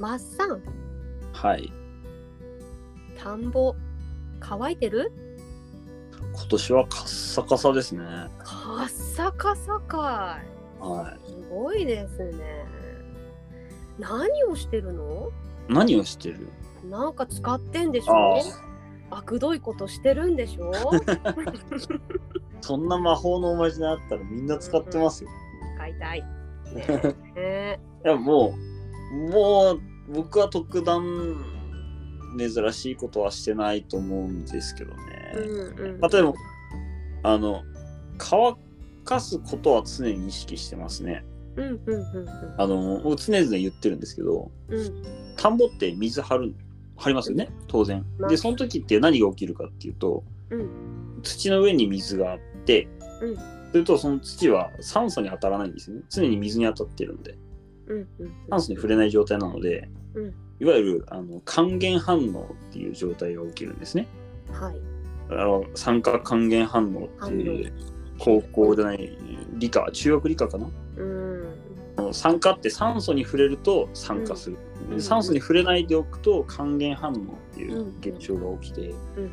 マッサン、はい。田んぼ、乾いてる？今年はカッサカサですね。カッサカサかい。はすごいですね。何をしてるの？い。何をしてる？なんか使ってんでしあょ？あ、あくどいことしてるんでしょ？そんな魔法のおまじないあったらみんな使ってますよ。買いたい。ねえ いや、もう、もう、僕は特段珍しいことはしてないと思うんですけどね。うんうん、例えば、あの、乾かすことは常に意識してますね。うんうんうんあの、僕常々言ってるんですけど、うん。うん田んぼって水張る、張りますよね、当然。まあ。で、その時って何が起きるかっていうと、うん。土の上に水があって、うん。するとその土は酸素に当たらないんですよね。常に水に当たってるんで、うんうん酸素に触れない状態なので、うん。いわゆるあの還元反応っていう状態が起きるんですね。はい。あの酸化還元反応っていう高校じゃない理科中学理科かな？うん。酸化って酸素に触れると酸化する、うん。で酸素に触れないでおくと還元反応っていう現象が起きて、うん。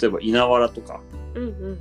例えば稲わらとかうんうん。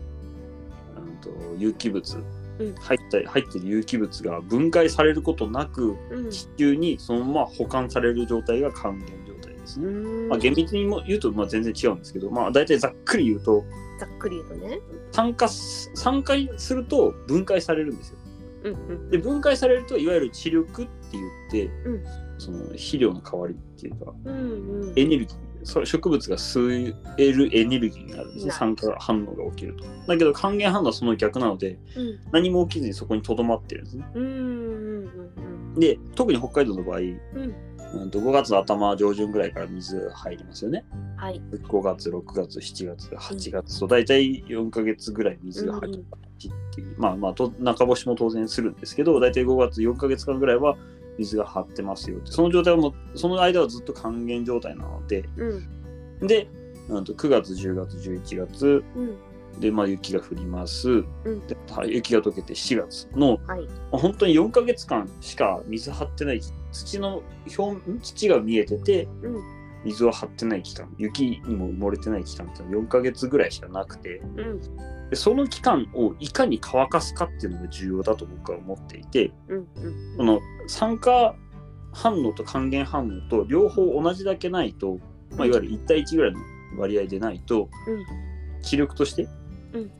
と有機物、うん入った入ってる有機物が分解されることなくうん。地球にそのまま保管される状態が還元状態ですね。うん。まあ、厳密にも言うとまあ全然違うんですけど、まあ、大体ざっくり言うとざっくり言うとね。酸化す酸化すると分解されるんですよ。うんうん。で分解されるといわゆる地力って言って、うん。その肥料の代わりっていうかうんうん。エネルギーそう植物が吸えるエネルギーになるんです酸化反応が起きると。だけど還元反応はその逆なのでうん何も起きずにそこにとどまってるんですね。うんうんで特に北海道の場合、うんうん、と5月の頭上旬ぐらいから水入りますよね。うんはい。5月6月7月8月と大体4ヶ月ぐらい水が入ってっていう、まあまあと中干しも当然するんですけど大体5月4ヶ月間ぐらいは水が張ってますよって。その状態はもうその間はずっと還元状態なので。うんでなんと9月10月11月。うん。で、まあ、雪が降ります、うん。ではい雪が溶けて7月の、はい。まあ本当に4ヶ月間しか水張ってない土の表ん？土が見えててうん水を張ってない期間雪にも埋もれてない期間っていうのは4ヶ月ぐらいしかなくてうん。でその期間をいかに乾かすかっていうのが重要だと僕は思っていてうんうん。この酸化反応と還元反応と両方同じだけないと、まあ、いわゆる1対1ぐらいの割合でないとうん。気力として、うん。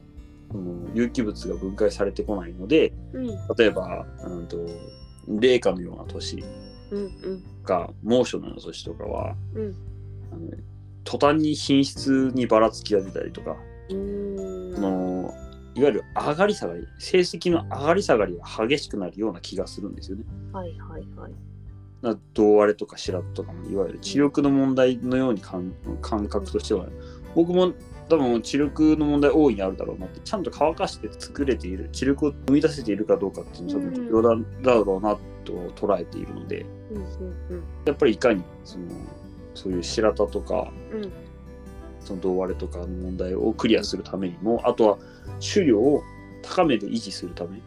その有機物が分解されてこないのでうん。例えば、うん、と冷夏のような年うんうんが猛暑の年とかはうんあの途端に品質にばらつきが出たりとか、うんそのいわゆる上がり下がり成績の上がり下がりが激しくなるような気がするんですよね。はいはいはい。な胴割れとか白とかもいわゆる知力の問題のように感感覚としては僕も多分知力の問題大いにあるだろうなってちゃんと乾かして作れている知力を生み出せているかどうかっていうのは多分重要だだろうなと捉えているのでやっぱりいかにそのそういう白田とかその胴割れとかの問題をクリアするためにもあとは種量を高めで維持するため、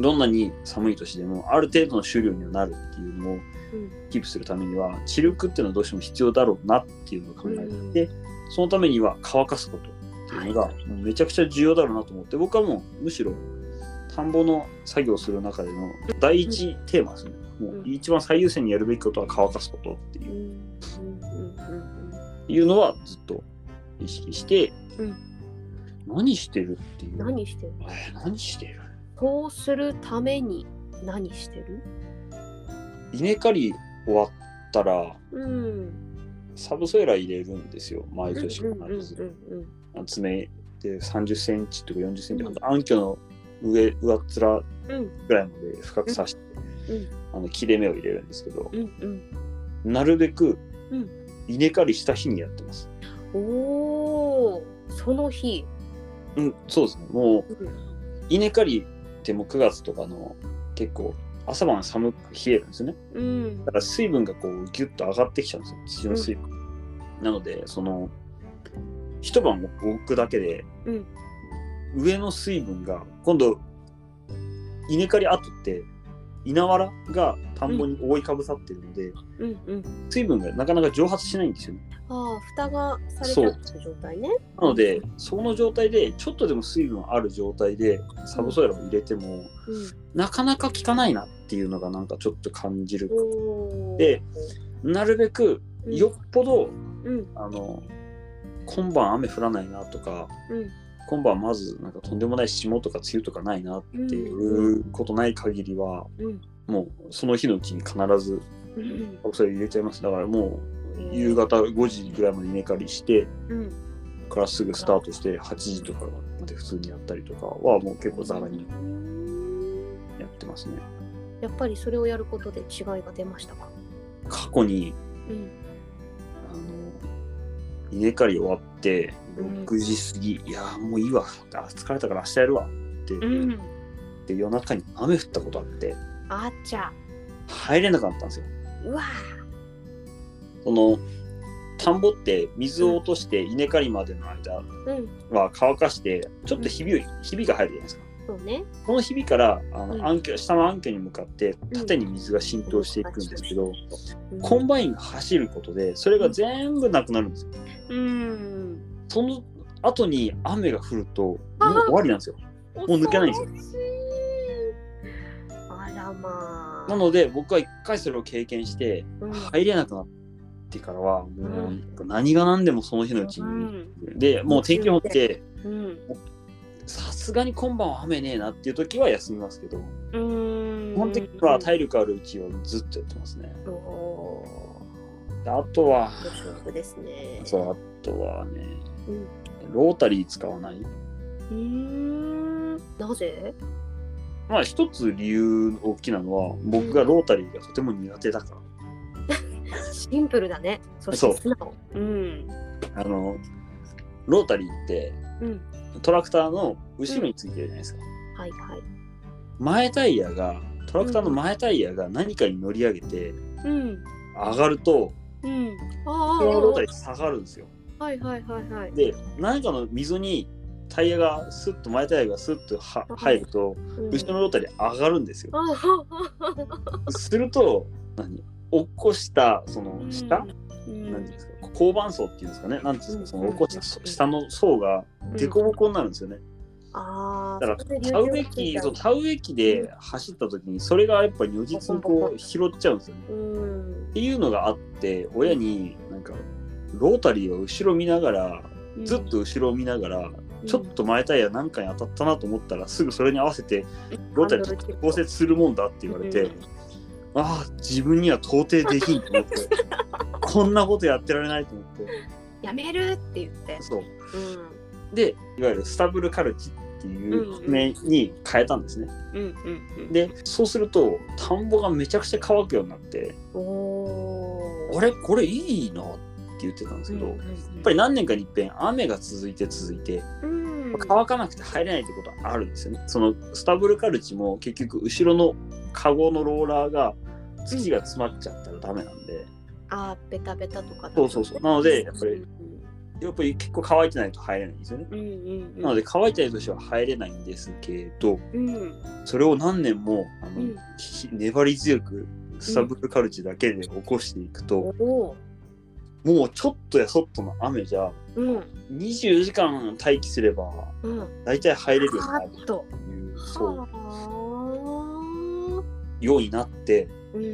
どんなに寒い年でもある程度の種量にはなるっていうのをうん。キープするためには知力っていうのはどうしても必要だろうなっていうのを考えていて、そのためには乾かすことっていうのがめちゃくちゃ重要だろうなと思って僕はもうむしろ田んぼの作業をする中での第一テーマですね、もう一番最優先にやるべきことは乾かすことっていう。うん。うんうんいうのはずっと意識して、うん。何してるっていう。何してる？えー何してる？そうするために何してる？稲刈り終わったらうん。サブソイラー入れるんですよ。毎年うんうん必ず。で30センチとか40センチ、暗渠の上上っ面うん。ぐらいまで深く刺して、うん。あの切れ目を入れるんですけど、うんうん。なるべくうん。稲刈りした日にやってます。おおその日。うん、そうですね。もううん。稲刈りってもう9月とかの結構朝晩寒く冷えるんですよね。うん。だから水分がこうギュッと上がってきちゃうんですよ、土の水分。なので、その一晩置くだけでうん上の水分が今度稲刈り後って稲わらが田んぼに覆いかぶさってるので、うんうん。水分がなかなか蒸発しないんですよね。ああ、蓋がされた状態ね。なので、その状態で、ちょっとでも水分ある状態で、サブソイルを入れても、うん。なかなか効かないなっていうのがなんかちょっと感じる。で、なるべく、うんよっぽど、うんあの、今晩雨降らないなとか、うん今晩まずなんかとんでもない霜とか梅雨とかないなっていうことない限りは、うんもうその日のうちに必ずうんサブソイル入れちゃいます。だからもう夕方5時ぐらいまで稲刈りして、うん。からすぐスタートして8時とかまで普通にやったりとかはもう結構ざらにうんやってますね。やっぱりそれをやることで違いが出ましたか？過去にうん。あの稲刈り終わってうん6時過ぎ、いやーもういいわあ疲れたから明日やるわって言うん。って夜中に雨降ったことあってあっちゃ。入れなかったんですよ。うわその田んぼって水を落として稲刈りまでの間。は乾かしてちょっとひび,、ひびが入るじゃないですか。そうね。このひびからあの、うん暗渠下の暗渠に向かって縦に水が浸透していくんですけど、うんコンバインが走ることでそれが全部なくなるんですよ。うん。その後に雨が降るともう終わりなんですよ。もう抜けないんですよあらまあ。なので僕は一回それを経験してうん、入れなくなってからはもうう何が何でもその日のうちに、うんでもう天気予報ってうん。さすがに今晩は雨ねえなっていう時は休みますけどうん。基本的には体力あるうちはずっとやってますね。あとはですね。そうあとはねうん。ロータリー使わない？うーん。なぜ？まあ一つ理由大きなのは僕がロータリーがとても苦手だから。シンプルだね。そして素直。うん。あのロータリーってうん。トラクターの後ろについてるじゃないですか。はいはい。前タイヤがトラクターの前タイヤが何かに乗り上げてうん。上がるとうん。ああ。このロータリー下がるんですよ。はいはいはいはい。で何かの溝にタイヤがスッと前タイヤがスッとは入るとうん後ろのロータリー上がるんですよ。ああ。すると何？落っこしたその下、うんなんていうんですか交番層っていうんですかね。なんていうんですかその落っこし下の層が凸凹になるんですよね。ああ。だから田植え機そう田植え機で走った時にそれがやっぱ如実にこう拾っちゃうんですよね。うん。っていうのがあって親になんかロータリーを後ろ見ながらずっと後ろを見ながら、ちょっと前タイヤ何かに当たったなと思ったらすぐそれに合わせてロータリー調節するもんだって言われて、うんああ自分には到底できんと思って こんなことやってられないと思ってやめるって言って。そううん。でいわゆるスタブルカルチっていう名に変えたんですね、うんうんうん。でそうすると田んぼがめちゃくちゃ乾くようになって。あれ？これいいなって言ってたんですけど、やっぱり何年かに一遍雨が続いて続いてうん、乾かなくて入れないってことはあるんですよね。そのスタブルカルチも結局後ろのカゴのローラーが土が詰まっちゃったらダメなんで、あーベタベタとかだ。そうそうそう。なのでやっぱりうんやっぱり結構乾いてないと入れないんですよね。うんうんうん、なので乾いてないとしては入れないんですけど、うん。それを何年もあの、うん。ひ粘り強くスタブルカルチだけで起こしていくと、おお。もうちょっとやそっとの雨じゃうん。24時間待機すればうん。大体入れるようにカなるッと。というそう。はようになってあうん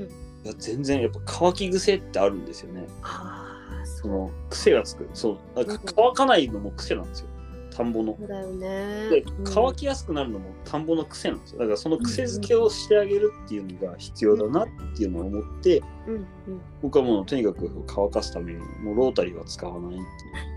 いや全然やっぱ乾き癖ってあるんですよね。ああそその癖がつく。そう。なんか乾かないのも癖なんですよ。田んぼの。うだよねでうん乾きやすくなるのも田んぼの癖なんですよ。だからその癖づけをしてあげるっていうのが必要だなっていうのを思って、うんうん僕はもうとにかく乾かすためにもうロータリーは使わないって。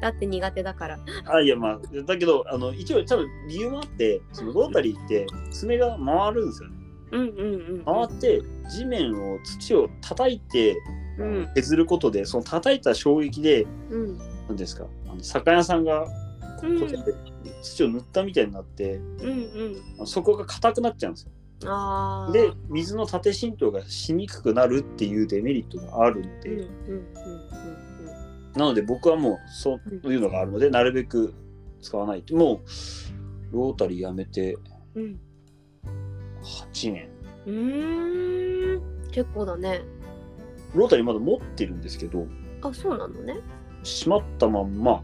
だって苦手だからあいやまあだけどあの一応多分理由もあってそのロータリーって爪が回るんですよね。うんうんうん。回って地面を土を叩いてうん。削ることでその叩いた衝撃でうん。何ですかあの酒屋さんがこうん。こで土を塗ったみたいになって、うんうん。そこが硬くなっちゃうんですよ。で水の縦浸透がしにくくなるっていうデメリットがあるので、うんうんうんなので僕はもうそういうのがあるので、なるべく使わないと。もうロータリーやめてうんうん8年うーん結構だね。ロータリーまだ持ってるんですけど、あ、そうなのね。しまったまんま、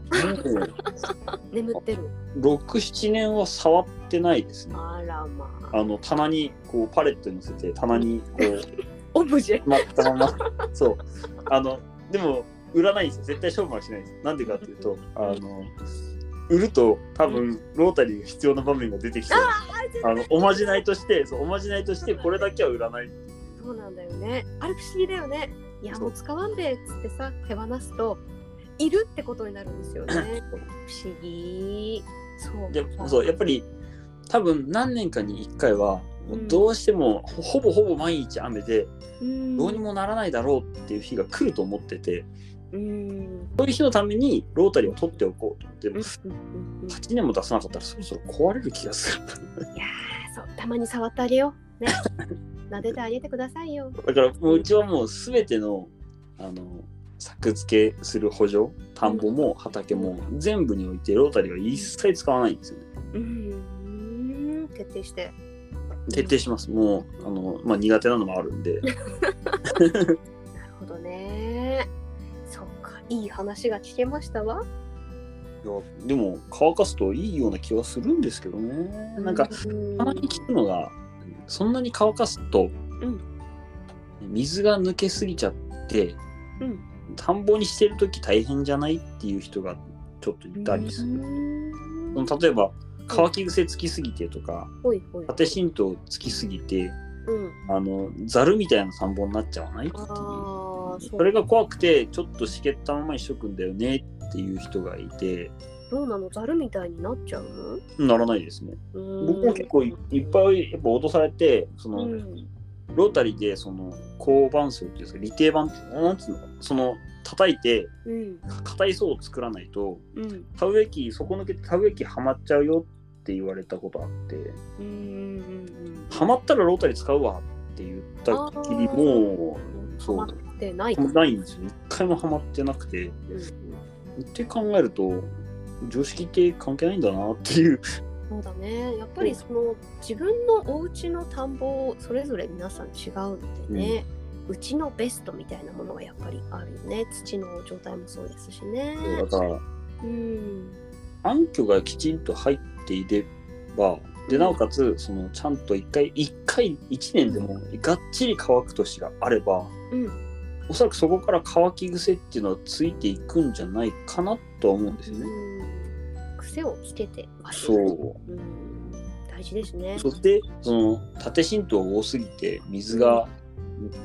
も眠ってる。う6、7年は触ってないですね。あらまあ。あの、棚に、こう、パレットに乗せて、棚に、こう、オブジェし。まったまま、そう。あの、でも、売らないんですよ。絶対勝負はしないです。なんでかっていうと、あの、売ると多分ロータリーが必要な場面が出てきて、あのおまじないとして、そうおまじないとしてこれだけは売らない。そうなんだよね。あれ不思議だよね。いやもう使わんべっつってさ手放すといるってことになるんですよね。不思議。そう。でそうやっぱり多分何年かに1回はどうしてもほほぼほぼ毎日雨でうんどうにもならないだろうっていう日が来ると思っててうん。そういう日のためにロータリーを取っておこうと思ってうんうんうんうん8年も出さなかったらそろそろ壊れる気がするいやーそうたまに触ってあげよう。ね。撫でてあげてくださいよ。だからもううちはもう全てのあの作付けする補助田んぼも畑も全部においてロータリーは一切使わないんですよねうん。徹底して。徹底しますもうあの、まあ、苦手なのもあるんで なるほどね。いい話が聞けましたわ。いやでも乾かすといいような気はするんですけどねなんかうんたまに聞くのがそんなに乾かすと、うん水が抜けすぎちゃってうん。田んぼにしてる時大変じゃないっていう人がちょっといたりする、例えば乾き癖つきすぎてとかほいほい。縦浸透つきすぎてうん。あのざるみたいな田んぼになっちゃわないっていうそれが怖くてちょっとしけったままにしとくんだよねっていう人がいて。どうなの？ザルみたいになっちゃうの？ならないですね。うん。僕も結構いいっぱいやっぱ脅されてその、うん。ロータリーでその高板層っていうんですか利定板ってなんつうのその叩いてうん。硬い層を作らないとうん。田植え機底抜けて田植え機はまっちゃうよって言われたことあって。はまったらロータリー使うわって言ったっきりもうそう。ハマってないか。ないんですよ一回もはまってなくてうん。って考えると常識って関係ないんだなっていうそうだね。やっぱりその自分のお家の田んぼそれぞれ皆さん違うのでね。うちのベストみたいなものがやっぱりあるよね。土の状態もそうですしね。だからうん。暗渠がきちんと入っていればでなおかつそのちゃんと一回一回一年でもがっちり乾く年があればうん。おそらくそこから乾き癖っていうのはついていくんじゃないかなとは思うんですよね。うん癖をつけてそううん。大事ですね。そしてその縦浸透多すぎて水が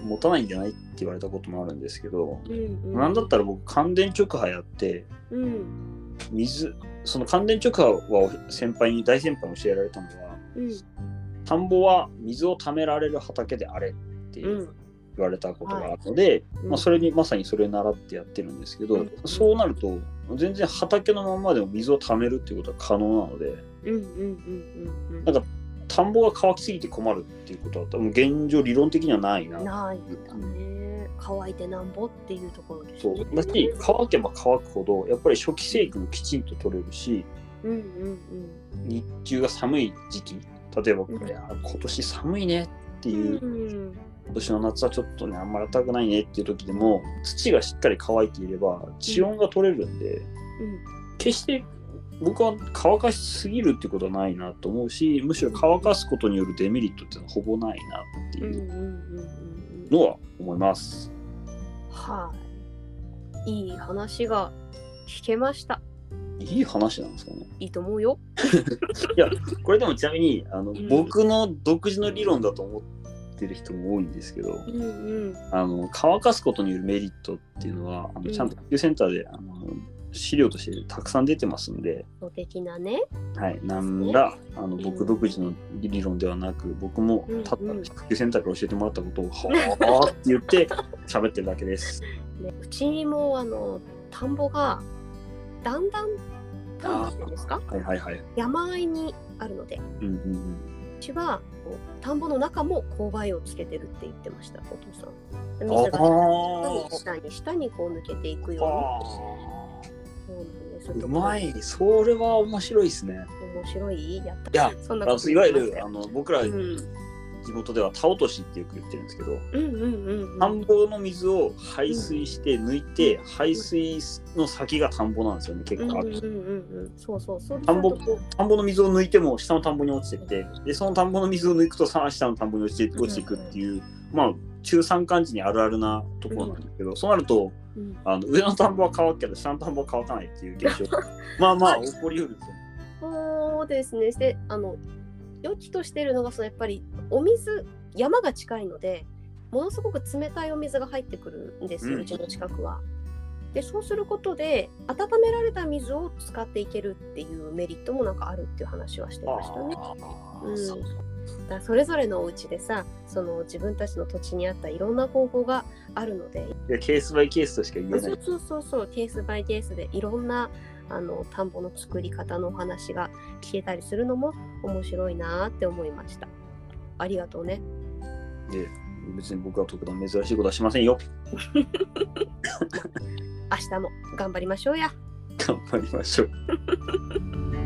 持たないんじゃないって言われたこともあるんですけど、うんうん。なんだったら僕乾電直波やってうん。水その乾電直波は先輩に大先輩に教えられたのはうん。田んぼは水を貯められる畑であれっていううん。言われたことがあるので、うんまあ、それにまさにそれを習ってやってるんですけど、うんそうなると全然畑のままでも水を貯めるっていうことは可能なのでうんうんうんうんうん。なんか田んぼが乾きすぎて困るっていうことは多分現状理論的にはないな。ないね。乾いてなんぼっていうところですね。そうだし乾けば乾くほどやっぱり初期生育もきちんと取れるしうんうん日中が寒い時期例えば、うんいや今年寒いねってうん。いう、うん今年の夏はちょっとねあんまり暖かくないねっていう時でも土がしっかり乾いていれば地温が取れるんで、決して僕は乾かしすぎるってことはないなと思うしむしろ乾かすことによるデメリットっていうのはほぼないなってうんうんうんいううんうん。のは思います。はい。いい話が聞けました。いい話なんですかね。いいと思うよ。これでもちなみにあの、うん僕の独自の理論だと思ってる人も多いんですけど、うんうん。あの乾かすことによるメリットっていうのはあうん。のちゃんと研究センターで、あの資料としてたくさん出てますんで、素敵なね。はい、なんらあの僕独自の理論ではなく僕もうんただ研究センターから教えてもらったことを「はあ」って言って 喋ってるだけです。ねうちもあの田んぼがだんだん田んぼっていうんですか？はいはいはい。山あいにあるので。うんうんうん。うちはこう田んぼの中も勾配をつけてるって言ってましたお父さん。水があ下に下にこう抜けていくように。そうなんです。うまい。それは面白いですね。面白いやった。いや、そんなあのいわゆるあの僕らうん、地元では田落としってよく言ってるんですけど、うんうんうんうん。田んぼの水を排水して抜いて、排水の先が田んぼなんですよね、結構ある。うんうんうんうん。そうそう。そう田んぼ田んぼの水を抜いても下の田んぼに落ちてって、で、その田んぼの水を抜くとさ下の田んぼに落ちて落ちていくっていう、まあ、中山間地にあるあるなところなんですけど、そうなると、うん。あの上の田んぼは乾くけど、下の田んぼは乾かないっていう現象が、まあまあ 起こりうるんですよ。ね。そうですね。で、あの、良きとしてるのが、そのやっぱりお水、山が近いので、ものすごく冷たいお水が入ってくるんですよ、ううんちの近くは。で、そうすることで、温められた水を使っていけるっていうメリットもなんかあるっていう話はしてましたね。うんそうだそれぞれのお家でさ、その自分たちの土地に合ったいろんな方法があるので、いやケースバイケースとしか言えない。そうそうそうそうケースバイケースでいろんなあの田んぼの作り方のお話が聞けたりするのも面白いなーって思いました。ありがとうね。で別に僕は特段珍しいことはしませんよ。明日も頑張りましょうや。頑張りましょう。